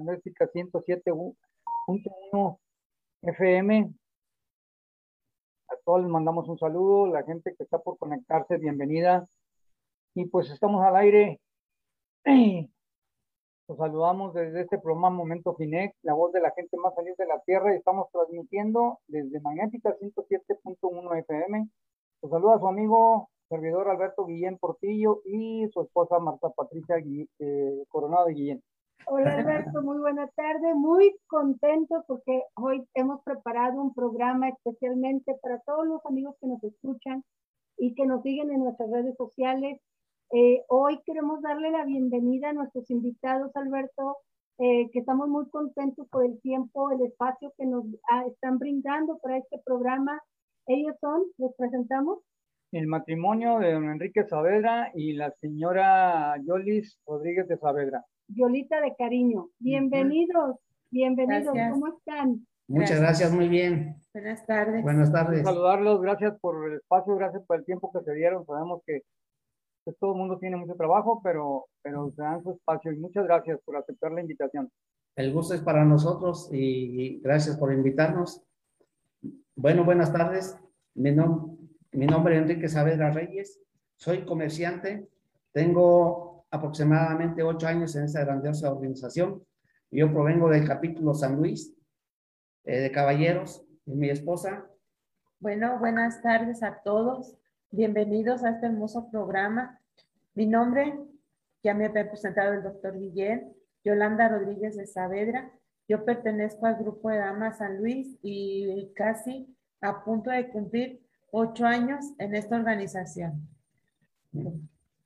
magnética 107.1 FM. A todos les mandamos un saludo, la gente que está por conectarse, bienvenida. Y pues estamos al aire. Los saludamos desde este programa Momento Finex, la voz de la gente más feliz de la Tierra, y estamos transmitiendo desde Magnética 107.1 FM. Los saluda su amigo servidor Alberto Guillén Portillo y su esposa Marta Patricia eh, Coronado de Guillén. Hola Alberto, muy buena tarde, muy contento porque hoy hemos preparado un programa especialmente para todos los amigos que nos escuchan y que nos siguen en nuestras redes sociales eh, hoy queremos darle la bienvenida a nuestros invitados, Alberto, eh, que estamos muy contentos por el tiempo, el espacio que nos ah, están brindando para este programa. Ellos son, les presentamos. El matrimonio de don Enrique Saavedra y la señora Yolis Rodríguez de Saavedra. Yolita de cariño. Bienvenidos, bienvenidos, ¿cómo están? Muchas gracias. muy bien. Buenas tardes. Buenas tardes. Saludarlos, gracias por el espacio, gracias por el tiempo que se dieron. Sabemos que pues, todo el mundo tiene mucho trabajo, pero, pero se dan su espacio y muchas gracias por aceptar la invitación. El gusto es para nosotros y gracias por invitarnos. Bueno, buenas tardes. Mi, mi nombre es Enrique Saavedra Reyes. Soy comerciante. Tengo aproximadamente ocho años en esta grandiosa organización. Yo provengo del capítulo San Luis eh, de Caballeros y mi esposa. Bueno, buenas tardes a todos. Bienvenidos a este hermoso programa. Mi nombre, ya me había presentado el doctor Guillén, Yolanda Rodríguez de Saavedra. Yo pertenezco al grupo de Damas San Luis y casi a punto de cumplir ocho años en esta organización.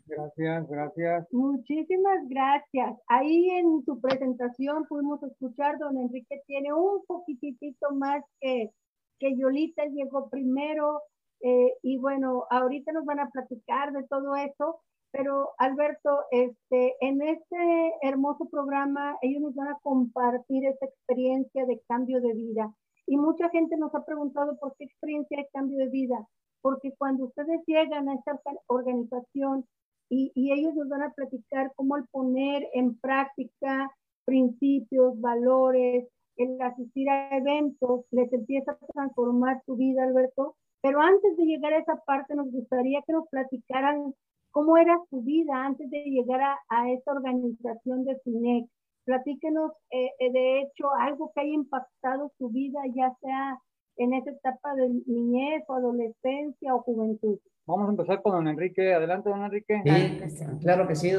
Gracias, gracias. Muchísimas gracias. Ahí en su presentación pudimos escuchar, don Enrique tiene un poquitito más que, que Yolita, llegó primero, eh, y bueno, ahorita nos van a platicar de todo eso, pero Alberto, este, en este hermoso programa, ellos nos van a compartir esa experiencia de cambio de vida. Y mucha gente nos ha preguntado por qué experiencia de cambio de vida. Porque cuando ustedes llegan a esta organización y, y ellos nos van a platicar cómo al poner en práctica principios, valores, el asistir a eventos, les empieza a transformar su vida, Alberto, pero antes de llegar a esa parte, nos gustaría que nos platicaran cómo era su vida antes de llegar a, esta organización de FINEC. Platíquenos, eh, eh, de hecho, algo que haya impactado su vida, ya sea en esa etapa de niñez o adolescencia o juventud. Vamos a empezar con don Enrique. Adelante, don Enrique. Sí, claro que sí.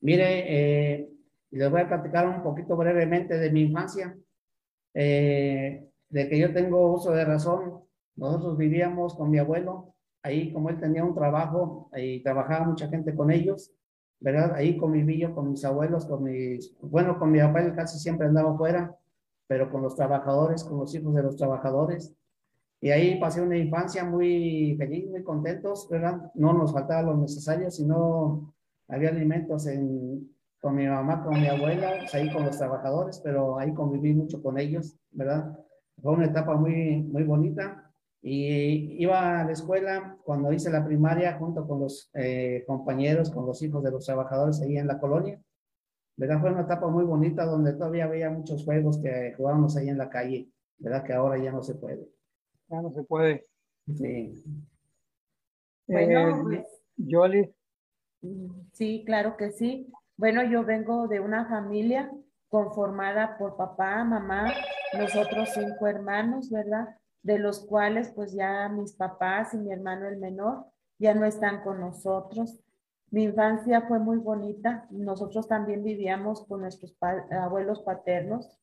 Mire, eh, les voy a platicar un poquito brevemente de mi infancia. de que yo tengo uso de razón, nosotros vivíamos con mi abuelo, ahí como él tenía un trabajo y trabajaba mucha gente con ellos, ¿verdad? Ahí conviví yo con mis abuelos, con mis, bueno, con mi papá él casi siempre andaba afuera, pero con los trabajadores, con los hijos de los trabajadores. Y ahí pasé una infancia muy feliz, muy contentos, ¿verdad? No nos faltaba lo necesario, sino había alimentos en, con mi mamá, con mi abuela, pues ahí con los trabajadores, pero ahí conviví mucho con ellos, ¿verdad? Fue una etapa muy, muy bonita. Y iba a la escuela cuando hice la primaria junto con los eh, compañeros, con los hijos de los trabajadores ahí en la colonia. ¿Verdad? Fue una etapa muy bonita donde todavía había muchos juegos que jugábamos ahí en la calle. ¿Verdad? Que ahora ya no se puede. Ya no se puede. Sí. Bueno, eh, pues, Sí, claro que sí. Bueno, yo vengo de una familia conformada por papá, mamá, nosotros cinco hermanos, ¿verdad? de los cuales pues ya mis papás y mi hermano el menor ya no están con nosotros. Mi infancia fue muy bonita. Nosotros también vivíamos con nuestros abuelos paternos.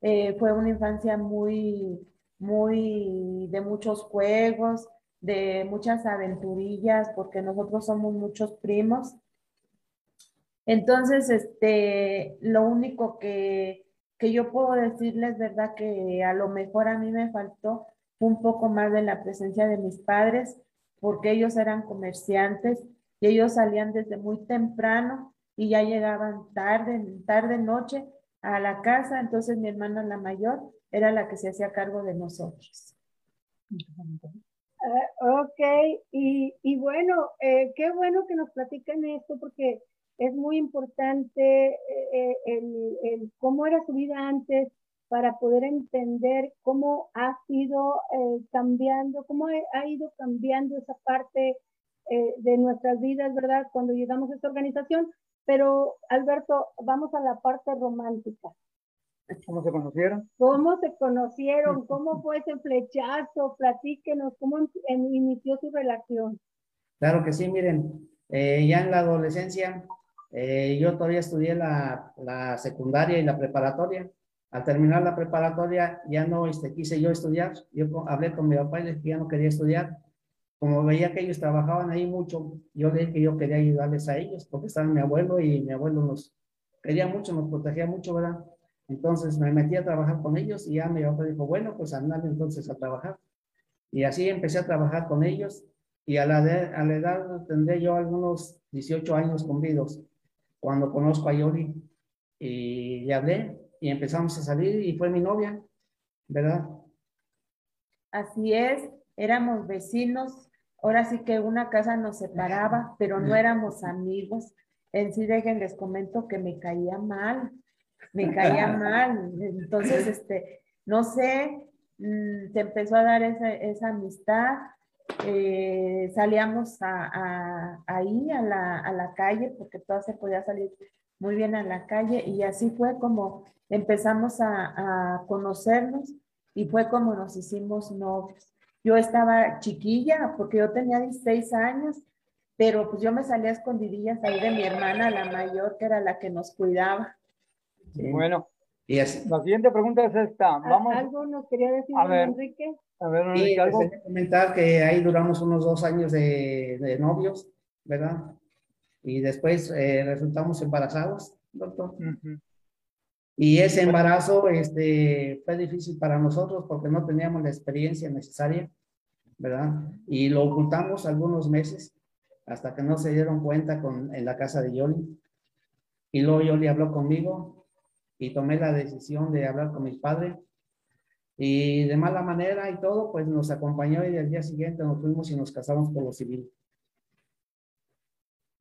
Eh, fue una infancia muy, muy de muchos juegos, de muchas aventurillas, porque nosotros somos muchos primos. Entonces, este, lo único que, que yo puedo decirles, ¿verdad? Que a lo mejor a mí me faltó un poco más de la presencia de mis padres, porque ellos eran comerciantes y ellos salían desde muy temprano y ya llegaban tarde, tarde, noche a la casa. Entonces mi hermana la mayor era la que se hacía cargo de nosotros. Ah, ok, y, y bueno, eh, qué bueno que nos platiquen esto porque es muy importante eh, eh, el, el, cómo era su vida antes para poder entender cómo ha sido eh, cambiando, cómo ha ido cambiando esa parte de nuestras vidas, ¿verdad? Cuando llegamos a esta organización. Pero, Alberto, vamos a la parte romántica. ¿Cómo se conocieron? ¿Cómo se conocieron? ¿Cómo fue ese flechazo? Platíquenos, ¿cómo inició su relación? Claro que sí, miren, eh, ya en la adolescencia, eh, yo todavía estudié la, la, secundaria y la preparatoria. Al terminar la preparatoria, ya no este, quise yo estudiar. Yo hablé con mi papá y le dije que ya no quería estudiar. Como veía que ellos trabajaban ahí mucho, yo le dije que yo quería ayudarles a ellos, porque estaba mi abuelo y mi abuelo nos quería mucho, nos protegía mucho, ¿verdad? Entonces me metí a trabajar con ellos y ya mi papá dijo, bueno, pues andale entonces a trabajar. Y así empecé a trabajar con ellos y a la, a la edad tendré yo algunos 18 años cumplidos cuando conozco a Yoli y le hablé y empezamos a salir y fue mi novia, ¿verdad? Así es, éramos vecinos, ahora sí que una casa nos separaba, pero no éramos amigos. En sí, dejen, les comento que me caía mal, me caía mal. Entonces, este, no sé, mm, se empezó a dar esa, esa amistad. Eh, salíamos a, a, ahí a la, a la calle porque todo se podía salir muy bien a la calle y así fue como empezamos a, a conocernos y fue como nos hicimos novios. Yo estaba chiquilla porque yo tenía 16 años, pero pues yo me salía a escondidillas ahí de mi hermana, la mayor, que era la que nos cuidaba. Bueno, y la siguiente pregunta es esta. Vamos, ¿Algo nos quería decir, a ver, Enrique? A ver, Enrique, ¿algo? comentar que ahí duramos unos dos años de, de novios, ¿verdad? Y después eh, resultamos embarazados, doctor. Y ese embarazo este, fue difícil para nosotros porque no teníamos la experiencia necesaria, ¿verdad? Y lo ocultamos algunos meses hasta que no se dieron cuenta con, en la casa de Yoli. Y luego Yoli habló conmigo y tomé la decisión de hablar con mis padres. Y de mala manera y todo, pues nos acompañó y al día siguiente nos fuimos y nos casamos por lo civil.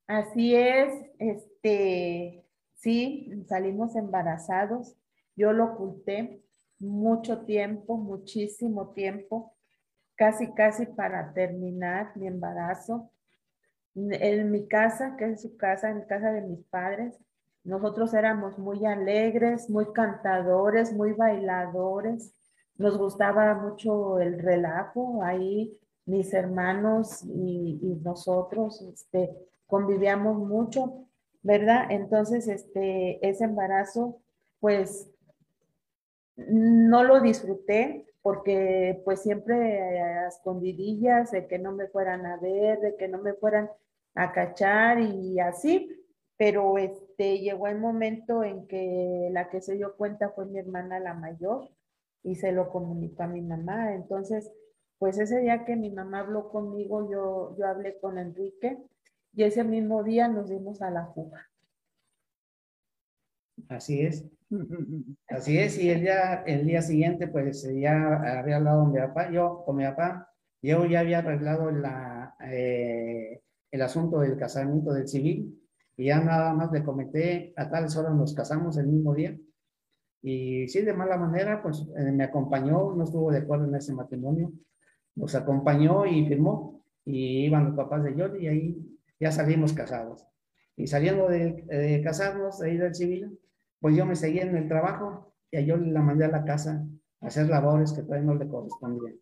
Así es, este, sí, salimos embarazados. Yo lo oculté mucho tiempo, muchísimo tiempo, casi, casi para terminar mi embarazo. En mi casa, que es su casa, en casa de mis padres, nosotros éramos muy alegres, muy cantadores, muy bailadores. Nos gustaba mucho el relajo. Ahí mis hermanos y, nosotros este, convivíamos mucho, ¿verdad? Entonces, este, ese embarazo, pues, no lo disfruté porque pues siempre a escondidillas de que no me fueran a ver, de que no me fueran a cachar y así, pero este, llegó el momento en que la que se dio cuenta fue mi hermana la mayor y se lo comunicó a mi mamá. Entonces, pues ese día que mi mamá habló conmigo, yo, yo hablé con Enrique y ese mismo día nos dimos a la fuga. Así es. Así es, y el día, el día siguiente, pues ya había hablado con mi papá, yo con mi papá, yo ya había arreglado la, eh, el asunto del casamiento del civil, y ya nada más le comenté, a tales horas nos casamos el mismo día. Y sí, de mala manera, pues eh, me acompañó, no estuvo de acuerdo en ese matrimonio, nos acompañó y firmó. Y iban los papás de Jordi y ahí ya salimos casados. Y saliendo de, casarnos, ahí del civil, pues yo me seguí en el trabajo y Jordi la mandé a la casa a hacer labores que todavía no le correspondían.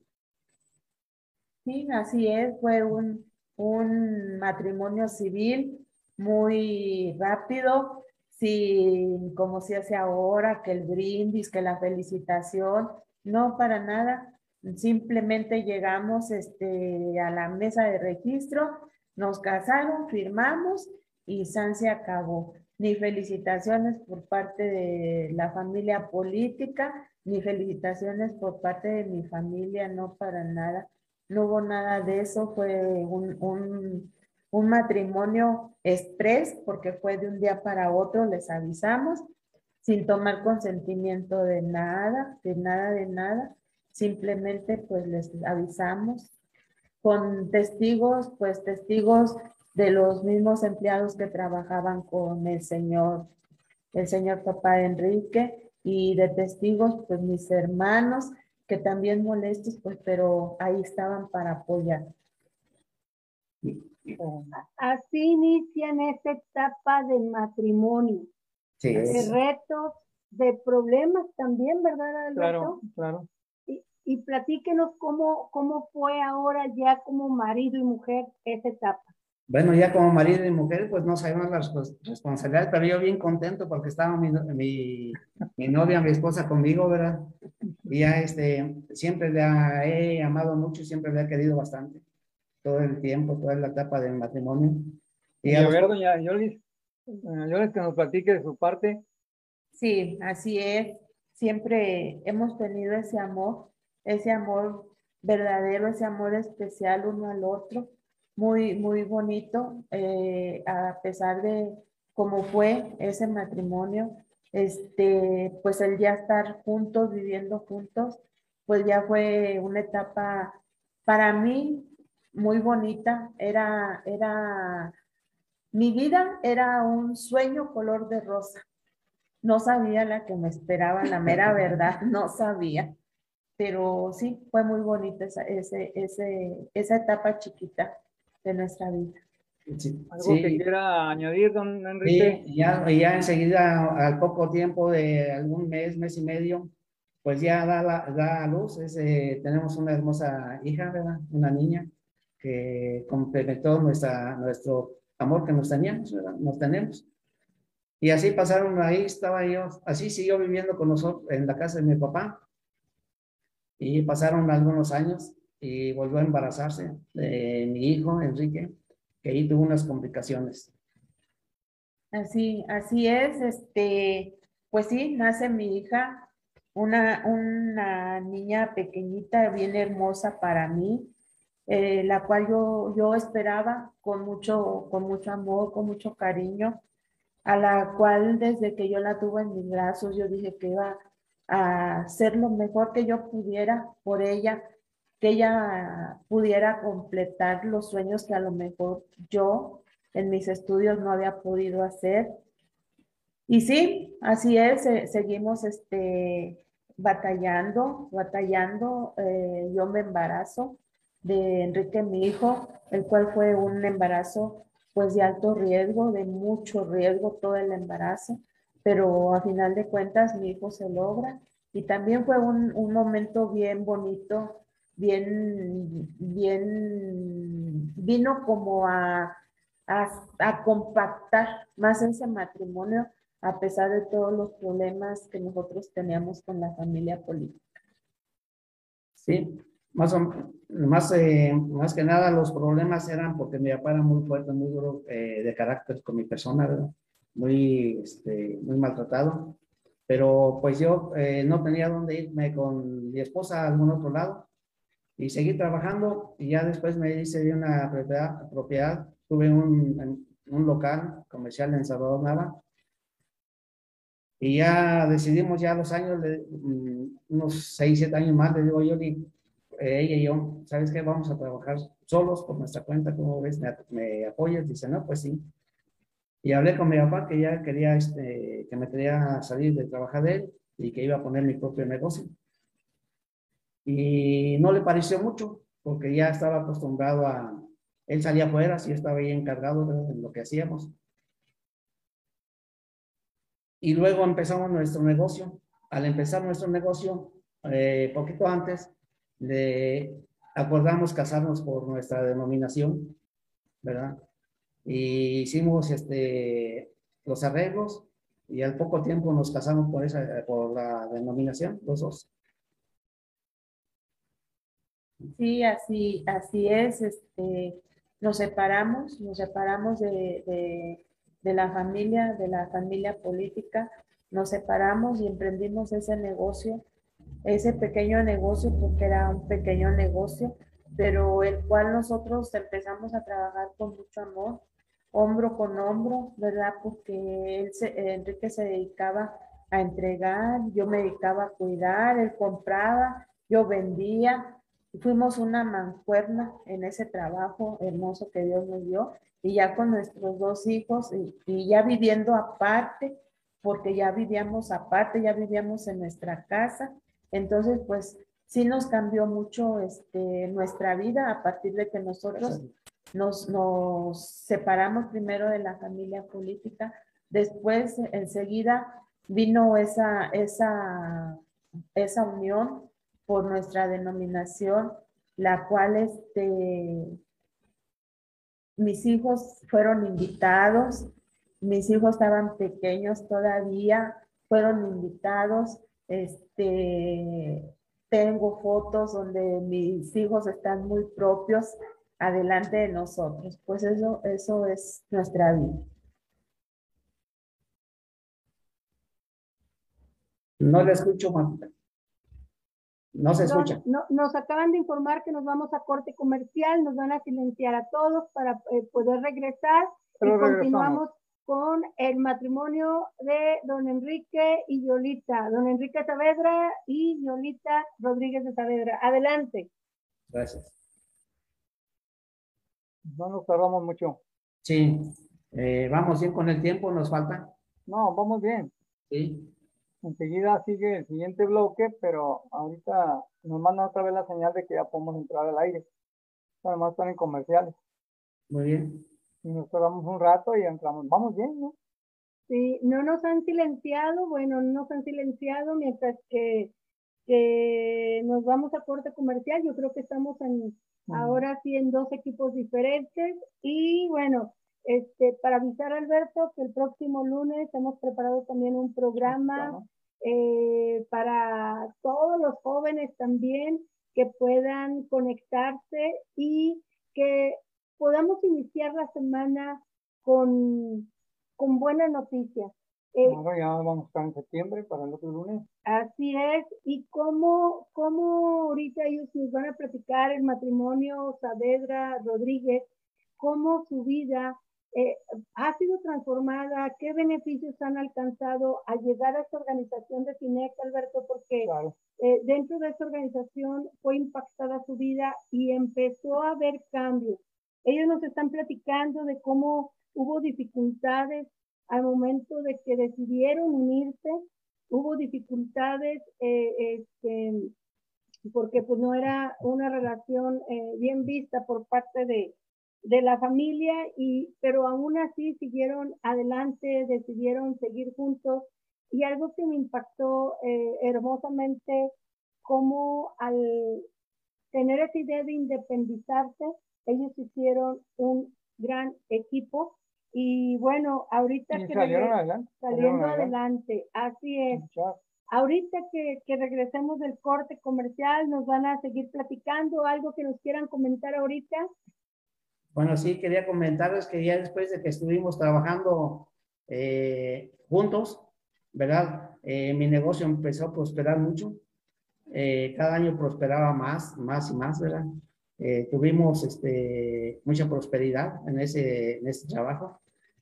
Sí, así es, fue un, un matrimonio civil muy rápido, sin como se hace ahora, que el brindis, que la felicitación, no para nada. Simplemente llegamos este, a la mesa de registro, nos casaron, firmamos y San se acabó. Ni felicitaciones por parte de la familia política, ni felicitaciones por parte de mi familia, no para nada. No hubo nada de eso, fue un, un matrimonio express, porque fue de un día para otro, les avisamos, sin tomar consentimiento de nada, de nada, de nada, simplemente pues les avisamos con testigos, pues testigos de los mismos empleados que trabajaban con el señor, el señor papá Enrique, y de testigos, pues mis hermanos, que también molestos, pues, pero ahí estaban para apoyar. Así inician esta etapa de matrimonio, Sí, de retos, de problemas también, ¿verdad, Alberto? Claro, claro. Y, y platíquenos cómo, cómo fue ahora ya como marido y mujer esa etapa. Bueno, ya como marido y mujer, pues no sabemos las respons- responsabilidades, pero yo bien contento porque estaba mi, mi, mi novia, mi esposa conmigo, ¿verdad? Y ya este, siempre la he amado mucho y siempre la he querido bastante. Todo el tiempo, toda la etapa del matrimonio. Y a a ver, doña Yolis, doña Yolis, que nos platique de su parte. Sí, así es. Siempre hemos tenido ese amor, ese amor verdadero, ese amor especial uno al otro, muy, muy bonito, eh, a pesar de cómo fue ese matrimonio, este, pues el ya estar juntos, viviendo juntos, pues ya fue una etapa para mí muy bonita, era, era, mi vida era un sueño color de rosa. No sabía la que me esperaba, la mera verdad, no sabía. Pero sí, fue muy bonita esa, ese, ese, esa etapa chiquita de nuestra vida. Sí, ¿Algo sí, que quiera añadir, don sí, Enrique? y ya, ya enseguida, al poco tiempo de algún mes, mes y medio, pues ya da, la, da a luz. Es, eh, tenemos una hermosa hija, ¿verdad? Una niña que complementó nuestra, nuestro amor que nos teníamos, ¿verdad? Nos tenemos. Y así pasaron, ahí estaba yo, así siguió viviendo con nosotros en la casa de mi papá. Y pasaron algunos años y volvió a embarazarse de mi hijo, Enrique, que ahí tuvo unas complicaciones. Así, así es, este, pues sí, nace mi hija, una, una niña pequeñita, bien hermosa para mí, eh, la cual yo, yo esperaba con mucho, con mucho amor, con mucho cariño, a la cual desde que yo la tuve en mis brazos, yo dije que iba a hacer lo mejor que yo pudiera por ella, que ella pudiera completar los sueños que a lo mejor yo en mis estudios no había podido hacer. Y sí, así es, seguimos este, batallando, batallando. eh, yo me embarazo de Enrique, mi hijo, el cual fue un embarazo pues de alto riesgo, de mucho riesgo todo el embarazo, pero a final de cuentas mi hijo se logra y también fue un, un momento bien bonito, bien, bien, vino como a, a, a compactar más ese matrimonio a pesar de todos los problemas que nosotros teníamos con la familia política. Sí, más, o- más, eh, más que nada los problemas eran porque mi papá era muy fuerte, muy duro eh, de carácter con mi persona, ¿verdad? Muy, este, muy maltratado. Pero pues yo eh, no tenía dónde irme con mi esposa a algún otro lado y seguí trabajando y ya después me hice de una propiedad, propiedad tuve un, un local comercial en Salvador Nava y ya decidimos ya los años, de, mm, unos 6, 7 años más, le digo yo, eh, ella y yo, ¿sabes qué? Vamos a trabajar solos por nuestra cuenta, ¿cómo ves? ¿Me, me apoyas? Dice, no, pues sí. Y hablé con mi papá que ya quería, este, que me quería salir de trabajar de él y que iba a poner mi propio negocio. Y no le pareció mucho, porque ya estaba acostumbrado a, él salía afuera, sí estaba ahí encargado de lo que hacíamos. Y luego empezamos nuestro negocio. Al empezar nuestro negocio, eh, poquito antes, le acordamos casarnos por nuestra denominación, ¿verdad? Y hicimos este, los arreglos y al poco tiempo nos casamos por, esa, por la denominación, los dos. Sí, así, así es. Este, nos separamos, nos separamos de, de, de la familia, de la familia política, nos separamos y emprendimos ese negocio, ese pequeño negocio, porque era un pequeño negocio, pero el cual nosotros empezamos a trabajar con mucho amor, hombro con hombro, ¿verdad? Porque él se, Enrique se dedicaba a entregar, yo me dedicaba a cuidar, él compraba, yo vendía, fuimos una mancuerna en ese trabajo hermoso que Dios nos dio y ya con nuestros dos hijos y, ya viviendo aparte, porque ya vivíamos aparte, ya vivíamos en nuestra casa. Entonces, pues sí nos cambió mucho este, nuestra vida a partir de que nosotros nos, nos separamos primero de la familia política, después enseguida vino esa, esa, esa unión por nuestra denominación, la cual este, mis hijos fueron invitados, mis hijos estaban pequeños todavía, fueron invitados, este, tengo fotos donde mis hijos están muy propios adelante de nosotros, pues eso, eso es nuestra vida. No le escucho, Marta. No se escucha. nos acaban de informar que nos vamos a corte comercial, nos van a silenciar a todos para eh, poder regresar y continuamos con el matrimonio de don Enrique y Yolita, don Enrique Saavedra y Yolita Rodríguez de Saavedra. Adelante. Gracias. No nos tardamos mucho. Sí, eh, vamos bien con el tiempo, nos falta. No, vamos bien. Sí. Enseguida sigue el siguiente bloque, pero ahorita nos manda otra vez la señal de que ya podemos entrar al aire. Además están en comerciales. Muy bien. Y nos quedamos un rato y entramos. Vamos bien, ¿no? Sí, no nos han silenciado, bueno, no nos han silenciado mientras que, que nos vamos a corte comercial. Yo creo que estamos en, ahora sí en dos equipos diferentes. Y bueno, este, para avisar a Alberto que el próximo lunes hemos preparado también un programa eh, para todos los jóvenes también que puedan conectarse y que podamos iniciar la semana con, con buenas noticias. Eh, ya vamos a estar en septiembre para el otro lunes. Así es. ¿Y cómo, cómo ahorita ellos nos van a platicar el matrimonio Saavedra Rodríguez? ¿Cómo su vida eh, ha sido transformada, qué beneficios han alcanzado al llegar a esta organización de CINEC, Alberto, porque eh, dentro de esta organización fue impactada su vida y empezó a haber cambios. Ellos nos están platicando de cómo hubo dificultades al momento de que decidieron unirse, hubo dificultades eh, este, porque pues no era una relación bien vista por parte de, de la familia, y, pero aún así siguieron adelante, decidieron seguir juntos. Y algo que me impactó eh, hermosamente, como al tener esa idea de independizarse, ellos hicieron un gran equipo. Y bueno, ahorita que salieron adelante, saliendo adelante. así es. Ahorita que, que, regresemos del corte comercial, nos van a seguir platicando algo que nos quieran comentar ahorita. Bueno, sí, quería comentarles que ya después de que estuvimos trabajando eh, juntos, ¿verdad? Eh, mi negocio empezó a prosperar mucho. Eh, cada año prosperaba más, más y más, ¿verdad? Tuvimos este, mucha prosperidad en ese, en ese trabajo.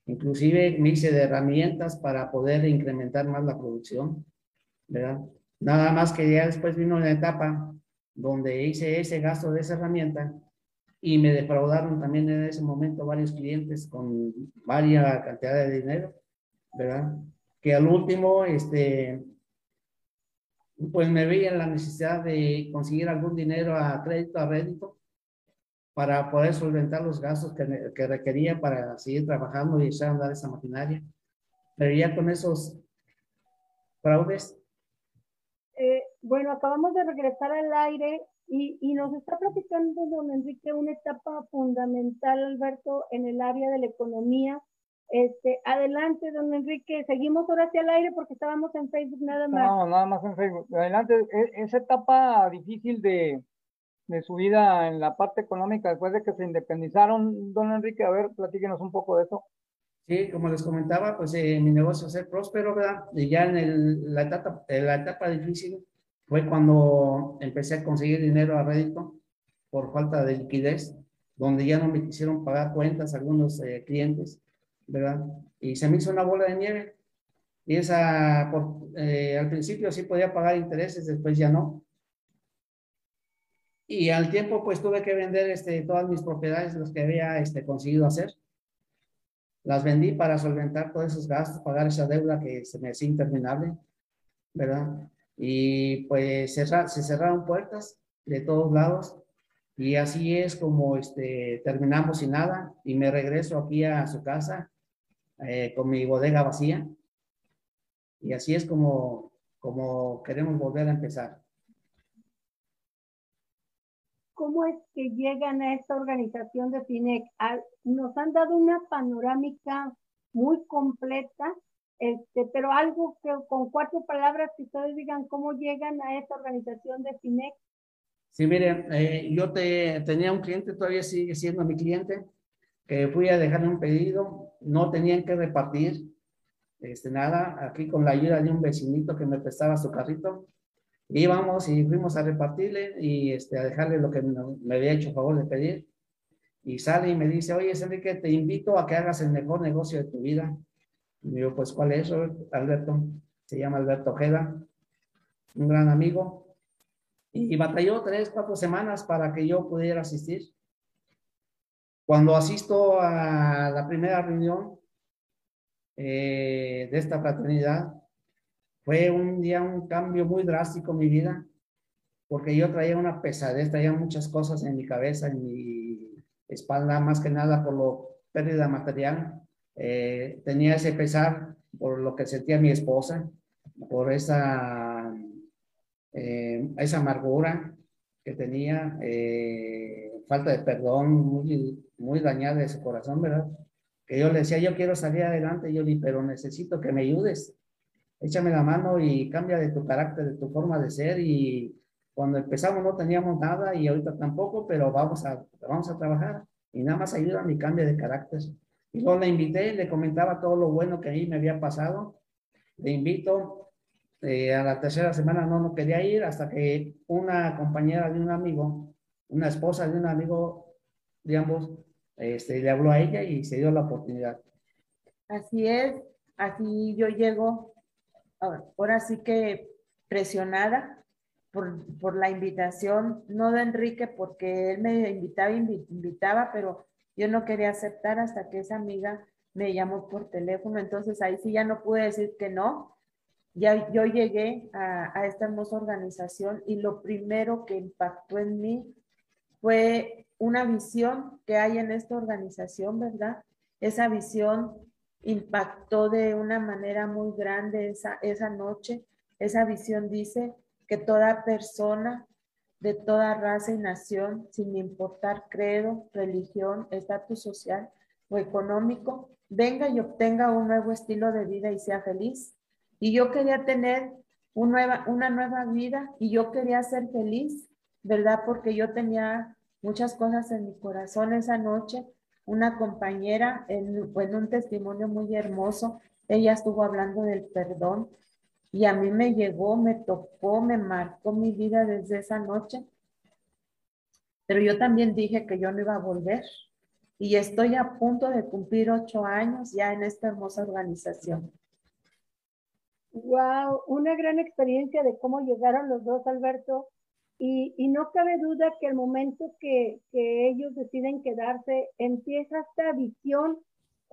Inclusive me hice de herramientas para poder incrementar más la producción, ¿verdad? Nada más que ya después vino una etapa donde hice ese gasto de esa herramienta y me defraudaron también en ese momento varios clientes con varias cantidades de dinero, ¿verdad? Que al último, este, pues me veía la necesidad de conseguir algún dinero a crédito, a rédito, para poder solventar los gastos que, que requería para seguir trabajando y echar a andar esa maquinaria. Pero ya con esos fraudes. Eh, bueno, acabamos de regresar al aire y, y, nos está platicando don Enrique una etapa fundamental, Alberto, en el área de la economía. Este, adelante, don Enrique. Seguimos ahora hacia el aire porque estábamos en Facebook nada más. No, nada más en Facebook. Adelante, e, esa etapa difícil de, de su vida en la parte económica después de que se independizaron, don Enrique, a ver, platíquenos un poco de eso. Sí, como les comentaba, pues eh, mi negocio es próspero, ¿verdad? Y ya en el, la, etapa, en la etapa difícil, fue cuando empecé a conseguir dinero a rédito por falta de liquidez, donde ya no me quisieron pagar cuentas algunos eh, clientes, ¿verdad? Y se me hizo una bola de nieve. Y esa, por, eh, al principio sí podía pagar intereses, después ya no. Y al tiempo, pues tuve que vender este, todas mis propiedades, las que había este, conseguido hacer, las vendí para solventar todos esos gastos, pagar esa deuda que se me hacía interminable, ¿verdad? Y pues se cerraron puertas de todos lados y así es como este, terminamos sin nada y me regreso aquí a su casa eh, con mi bodega vacía. Y así es como, como queremos volver a empezar. ¿Cómo es que llegan a esta organización de FINEC? Nos han dado una panorámica muy completa, este, pero algo que con cuatro palabras que ustedes digan cómo llegan a esta organización de FINEC. Sí, mire, eh, yo te, tenía un cliente, todavía sigue siendo mi cliente, que fui a dejarle un pedido, no tenían que repartir, este, nada, aquí con la ayuda de un vecinito que me prestaba su carrito, íbamos y fuimos a repartirle y este, a dejarle lo que me, había hecho favor de pedir. Y sale y me dice, oye, Enrique, te invito a que hagas el mejor negocio de tu vida. Y yo, pues, ¿cuál es Alberto? Se llama Alberto Ojeda, un gran amigo. Y batalló tres, cuatro semanas para que yo pudiera asistir. Cuando asisto a la primera reunión eh, de esta fraternidad, fue un día un cambio muy drástico en mi vida, porque yo traía una pesadez, traía muchas cosas en mi cabeza, en mi espalda, más que nada por lo pérdida material. Eh, tenía ese pesar por lo que sentía mi esposa, por esa, eh, esa amargura que tenía, falta de perdón, muy, muy dañada de su corazón, ¿verdad? Que yo le decía, yo quiero salir adelante, yo le pero necesito que me ayudes. Échame la mano y cambia de tu carácter, de tu forma de ser. Y cuando empezamos no teníamos nada y ahorita tampoco, pero vamos a, vamos a trabajar. Y nada más ayuda mi cambio de carácter. Y luego le invité, le comentaba todo lo bueno que a mí me había pasado. Le invito, eh, a la tercera semana no, no quería ir hasta que una compañera de un amigo, una esposa de un amigo de ambos, este, le habló a ella y se dio la oportunidad. Así es, así yo llego, ahora sí que presionada por, por, la invitación, no de Enrique, porque él me invitaba, invitaba, pero yo no quería aceptar hasta que esa amiga me llamó por teléfono, entonces ahí sí ya no pude decir que no. Ya yo llegué a, a esta hermosa organización y lo primero que impactó en mí fue una visión que hay en esta organización, ¿verdad? Esa visión impactó de una manera muy grande esa, esa noche. Esa visión dice que toda persona de toda raza y nación, sin importar credo, religión, estatus social o económico, venga y obtenga un nuevo estilo de vida y sea feliz. Y yo quería tener una nueva, una nueva vida y yo quería ser feliz, ¿verdad? Porque yo tenía muchas cosas en mi corazón esa noche. Una compañera en, un testimonio muy hermoso, ella estuvo hablando del perdón y a mí me llegó, me tocó, me marcó mi vida desde esa noche. Pero yo también dije que yo no iba a volver y estoy a punto de cumplir ocho años ya en esta hermosa organización. Wow, una gran experiencia de cómo llegaron los dos, Alberto, y, no cabe duda que el momento que, ellos deciden quedarse, empieza esta visión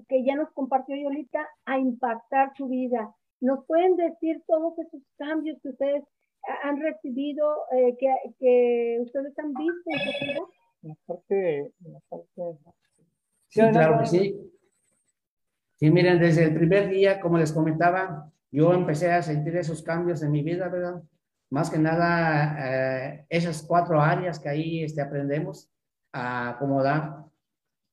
que ya nos compartió Yolita a impactar su vida. ¿Nos pueden decir todos esos cambios que ustedes han recibido, eh, que, ustedes han visto en su vida? La parte, Sí, claro que sí. Sí, miren, desde el primer día, como les comentaba, yo empecé a sentir esos cambios en mi vida, ¿verdad? Más que nada eh, esas cuatro áreas que ahí este, aprendemos a acomodar.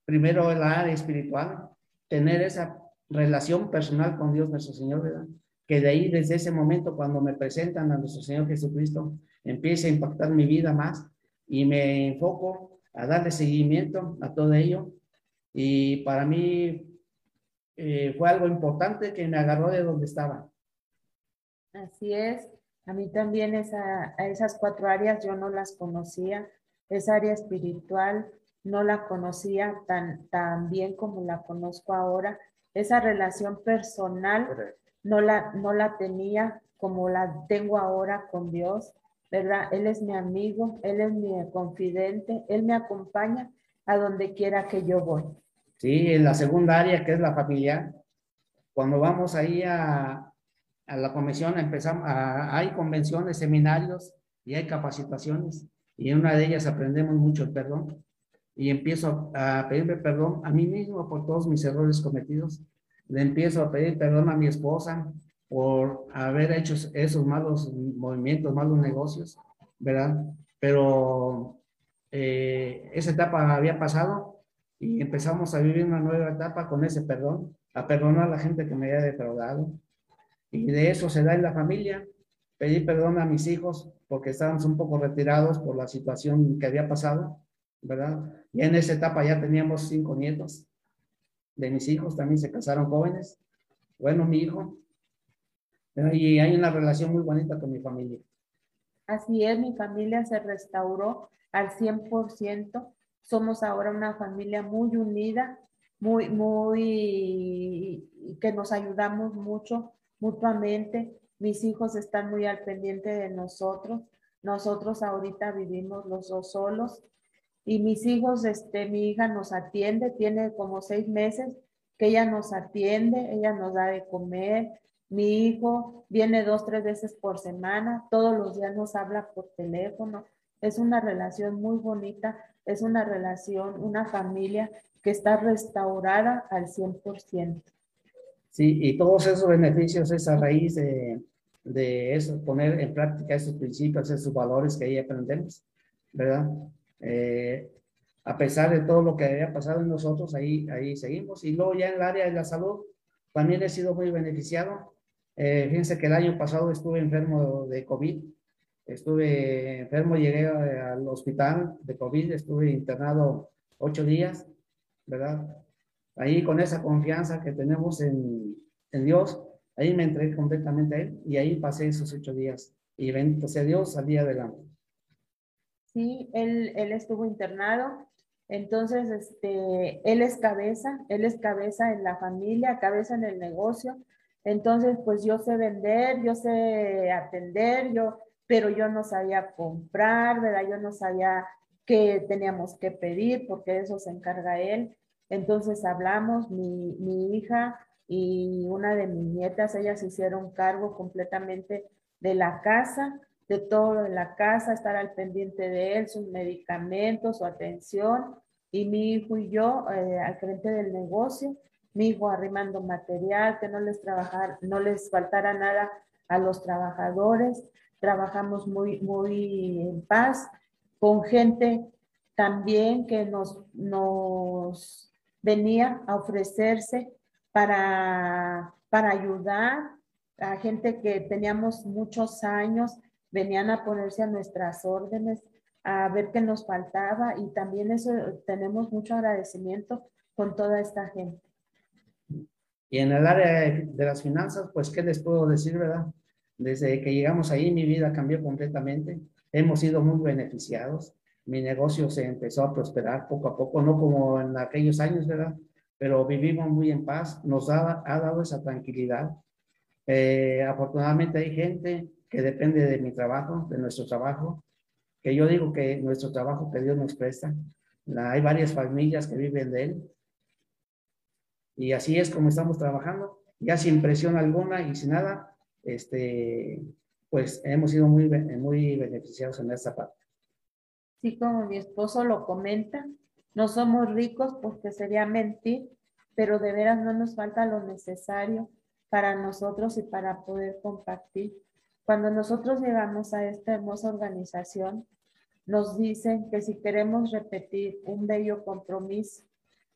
Primero el área espiritual, tener esa relación personal con Dios nuestro Señor, ¿verdad? Que de ahí, desde ese momento, cuando me presentan a nuestro Señor Jesucristo, empiece a impactar mi vida más y me enfoco a darle seguimiento a todo ello. Y para mí eh, fue algo importante que me agarró de donde estaba. Así es. A mí también esa, esas cuatro áreas yo no las conocía. Esa área espiritual no la conocía tan, tan bien como la conozco ahora. Esa relación personal no la, no la tenía como la tengo ahora con Dios, ¿verdad? Él es mi amigo, Él es mi confidente, Él me acompaña a donde quiera que yo voy. Sí, en la segunda área, que es la familiar, cuando vamos ahí a, a la convención, empezamos, hay convenciones, seminarios y hay capacitaciones. Y en una de ellas aprendemos mucho el perdón. Y empiezo a pedirme perdón a mí mismo por todos mis errores cometidos. Le empiezo a pedir perdón a mi esposa por haber hecho esos malos movimientos, malos negocios, ¿verdad? Pero eh, esa etapa había pasado y empezamos a vivir una nueva etapa con ese perdón, a perdonar a la gente que me había defraudado. Y de eso se da en la familia. Pedí perdón a mis hijos porque estábamos un poco retirados por la situación que había pasado, ¿verdad? Y en esa etapa ya teníamos cinco nietos de mis hijos, también se casaron jóvenes. Bueno, mi hijo. Y hay una relación muy bonita con mi familia. Así es, mi familia se restauró al 100%. Somos ahora una familia muy unida, muy, muy, que nos ayudamos mucho mutuamente. Mis hijos están muy al pendiente de nosotros. Nosotros ahorita vivimos los dos solos y mis hijos, este, mi hija nos atiende, tiene como seis meses que ella nos atiende, ella nos da de comer. Mi hijo viene dos, tres veces por semana, todos los días nos habla por teléfono. Es una relación muy bonita, es una relación, una familia que está restaurada al 100%. Sí, y todos esos beneficios es a raíz de, de eso, poner en práctica esos principios, esos valores que ahí aprendemos, ¿verdad? Eh, a pesar de todo lo que había pasado en nosotros, ahí, ahí seguimos. Y luego ya en el área de la salud, también he sido muy beneficiado. Eh, fíjense que el año pasado estuve enfermo de COVID Estuve enfermo, llegué al hospital de COVID, estuve internado ocho días, ¿verdad? Ahí con esa confianza que tenemos en, en Dios, ahí me entregué completamente a Él y ahí pasé esos ocho días. Y bendito sea Dios, salí adelante. Sí, él, él estuvo internado, entonces este, él es cabeza, él es cabeza en la familia, cabeza en el negocio. Entonces, pues yo sé vender, yo sé atender, yo pero yo no sabía comprar, ¿verdad? Yo no sabía qué teníamos que pedir porque eso se encarga él. Entonces hablamos, mi, mi hija y una de mis nietas, ellas hicieron cargo completamente de la casa, de todo de la casa, estar al pendiente de él, sus medicamentos, su atención, y mi hijo y yo eh, al frente del negocio, mi hijo arrimando material, que no les trabajar, no les faltara nada a los trabajadores, trabajamos muy, muy en paz, con gente también que nos, nos venía a ofrecerse para, para ayudar a gente que teníamos muchos años, venían a ponerse a nuestras órdenes, a ver qué nos faltaba y también eso tenemos mucho agradecimiento con toda esta gente. Y en el área de las finanzas, pues, ¿qué les puedo decir, verdad? Desde que llegamos ahí, mi vida cambió completamente. Hemos sido muy beneficiados. Mi negocio se empezó a prosperar poco a poco, no como en aquellos años, ¿verdad? Pero vivimos muy en paz. Nos ha, ha dado esa tranquilidad. Eh, afortunadamente hay gente que depende de mi trabajo, de nuestro trabajo, que yo digo que nuestro trabajo que Dios nos presta. hay varias familias que viven de él. Y así es como estamos trabajando, ya sin presión alguna y sin nada, este, pues hemos sido muy, muy beneficiados en esta parte. Sí, como mi esposo lo comenta, no somos ricos porque sería mentir, pero de veras no nos falta lo necesario para nosotros y para poder compartir. Cuando nosotros llegamos a esta hermosa organización, nos dicen que si queremos repetir un bello compromiso,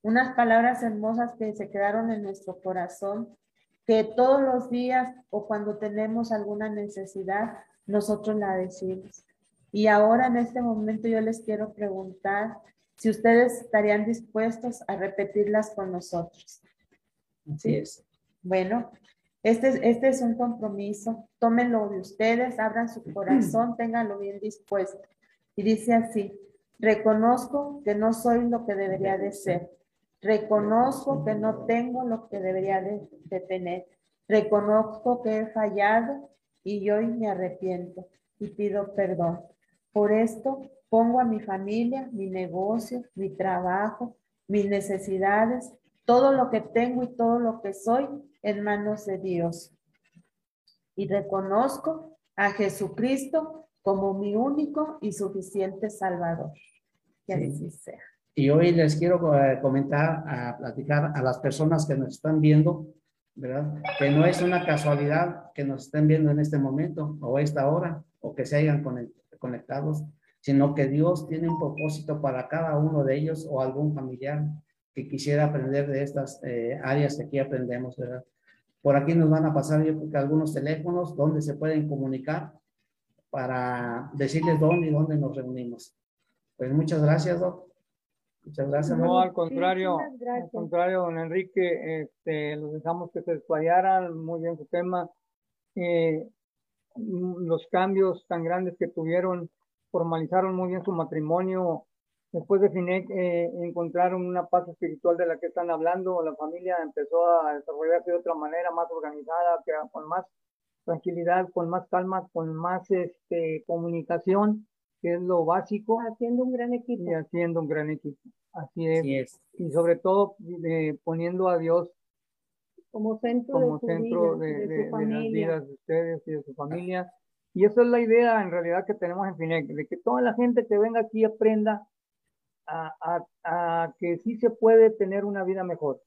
unas palabras hermosas que se quedaron en nuestro corazón, que todos los días o cuando tenemos alguna necesidad, nosotros la decimos. Y ahora en este momento yo les quiero preguntar si ustedes estarían dispuestos a repetirlas con nosotros. Así es. Bueno, este, este es un compromiso. Tómenlo de ustedes, abran su corazón, ténganlo bien dispuesto. Y dice así, reconozco que no soy lo que debería de ser Reconozco que no tengo lo que debería de, tener. Reconozco que he fallado y hoy me arrepiento y pido perdón. Por esto pongo a mi familia, mi negocio, mi trabajo, mis necesidades, todo lo que tengo y todo lo que soy en manos de Dios. Y reconozco a Jesucristo como mi único y suficiente Salvador. Que así sea. Y hoy les quiero eh, comentar, a platicar a las personas que nos están viendo, ¿verdad? Que no es una casualidad que nos estén viendo en este momento o a esta hora o que se hayan conectados, sino que Dios tiene un propósito para cada uno de ellos o algún familiar que quisiera aprender de estas eh, áreas que aquí aprendemos, ¿verdad? Por aquí nos van a pasar yo creo que algunos teléfonos donde se pueden comunicar para decirles dónde y dónde nos reunimos. Pues muchas gracias, Doc. Muchas gracias. No, al contrario, al contrario, don Enrique, este, los dejamos que se desplayaran muy bien su tema. Eh, los cambios tan grandes que tuvieron, formalizaron muy bien su matrimonio. Después de FINEC eh, encontraron una paz espiritual de la que están hablando. La familia empezó a desarrollarse de otra manera, más organizada, que, con más tranquilidad, con más calma, con más este, comunicación que es lo básico. Haciendo un gran equipo. Y haciendo un gran equipo. Así es. Y sobre todo eh, poniendo a Dios como centro, como de, centro de, de, las vidas de ustedes y de su familia. Y esa es la idea en realidad que tenemos en FINEC, de que toda la gente que venga aquí aprenda a, a, a que sí se puede tener una vida mejor.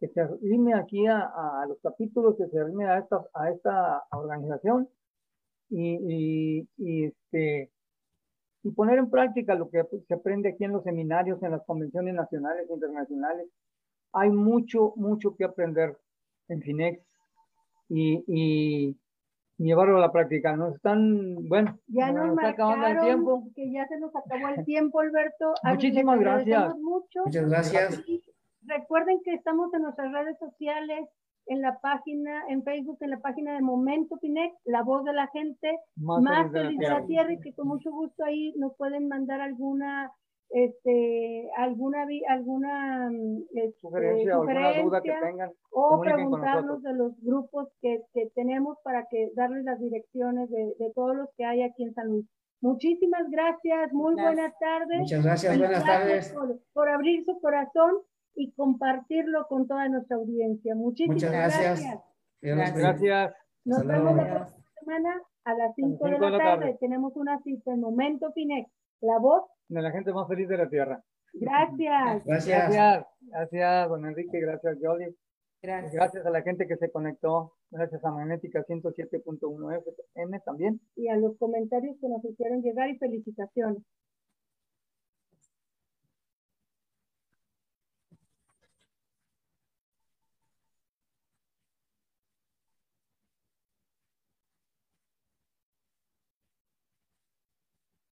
Que se arrime aquí a, a los capítulos, que se arrime a esta, a esta organización y, y, y este, y poner en práctica lo que se aprende aquí en los seminarios, en las convenciones nacionales e internacionales. Hay mucho, mucho que aprender en Finex y, y, llevarlo a la práctica. Nos están, bueno, ya nos, está acabando el tiempo. Que ya se nos acabó el tiempo, Alberto. Muchísimas gracias. Muchas gracias. recuerden que estamos en nuestras redes sociales, en la página, en Facebook, en la página de Momento Pinex, La Voz de la Gente, más, feliz de la, tierra. y que con mucho gusto ahí nos pueden mandar alguna este alguna alguna este, sugerencia, alguna duda que tengan o preguntarnos de los grupos que, que, tenemos para que darles las direcciones de, de, todos los que hay aquí en San Luis. Muchísimas gracias, muy buenas tardes. Muchas gracias, buenas tardes. Por, por abrir su corazón y compartirlo con toda nuestra audiencia. Muchísimas gracias. Gracias. gracias. Nos vemos la próxima semana a las 5 de, la tarde. Tenemos una cita en Momento Finex, la voz de la gente más feliz de la tierra. Gracias. Gracias. Gracias, gracias don Enrique, gracias Jolly. Gracias. Gracias a la gente que se conectó. Gracias a Magnética 107.1 FM también. Y a los comentarios que nos hicieron llegar y felicitaciones.